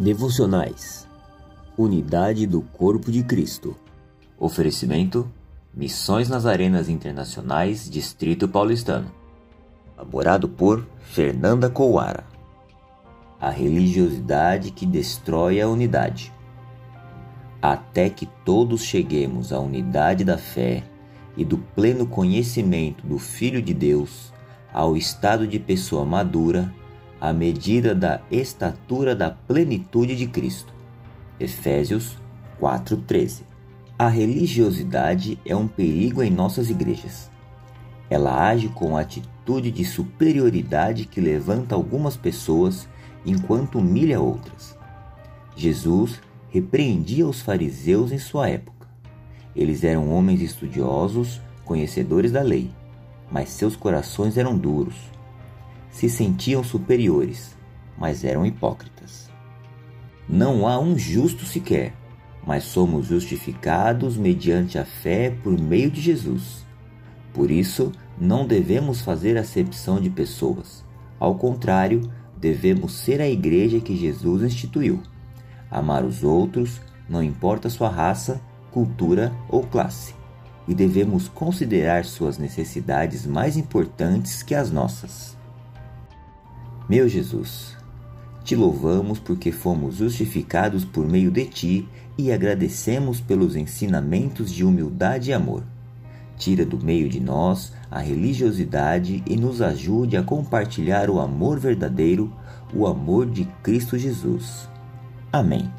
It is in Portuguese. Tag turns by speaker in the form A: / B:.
A: Devocionais. Unidade do Corpo de Cristo. Oferecimento Missões nas Arenas Internacionais Distrito Paulistano. Elaborado por Fernanda Couara. A religiosidade que destrói a unidade. Até que todos cheguemos à unidade da fé e do pleno conhecimento do Filho de Deus, ao estado de pessoa madura, à medida da estatura da plenitude de Cristo. Efésios 4:13. A religiosidade é um perigo em nossas igrejas. Ela age com atitude de superioridade que levanta algumas pessoas enquanto humilha outras. Jesus repreendia os fariseus em sua época. Eles eram homens estudiosos, conhecedores da lei, mas seus corações eram duros se sentiam superiores, mas eram hipócritas. Não há um justo sequer, mas somos justificados mediante a fé por meio de Jesus. Por isso, não devemos fazer acepção de pessoas. Ao contrário, devemos ser a igreja que Jesus instituiu. Amar os outros, não importa sua raça, cultura ou classe. E devemos considerar suas necessidades mais importantes que as nossas. Meu Jesus, te louvamos porque fomos justificados por meio de ti e agradecemos pelos ensinamentos de humildade e amor. Tira do meio de nós a religiosidade e nos ajude a compartilhar o amor verdadeiro, o amor de Cristo Jesus. Amém.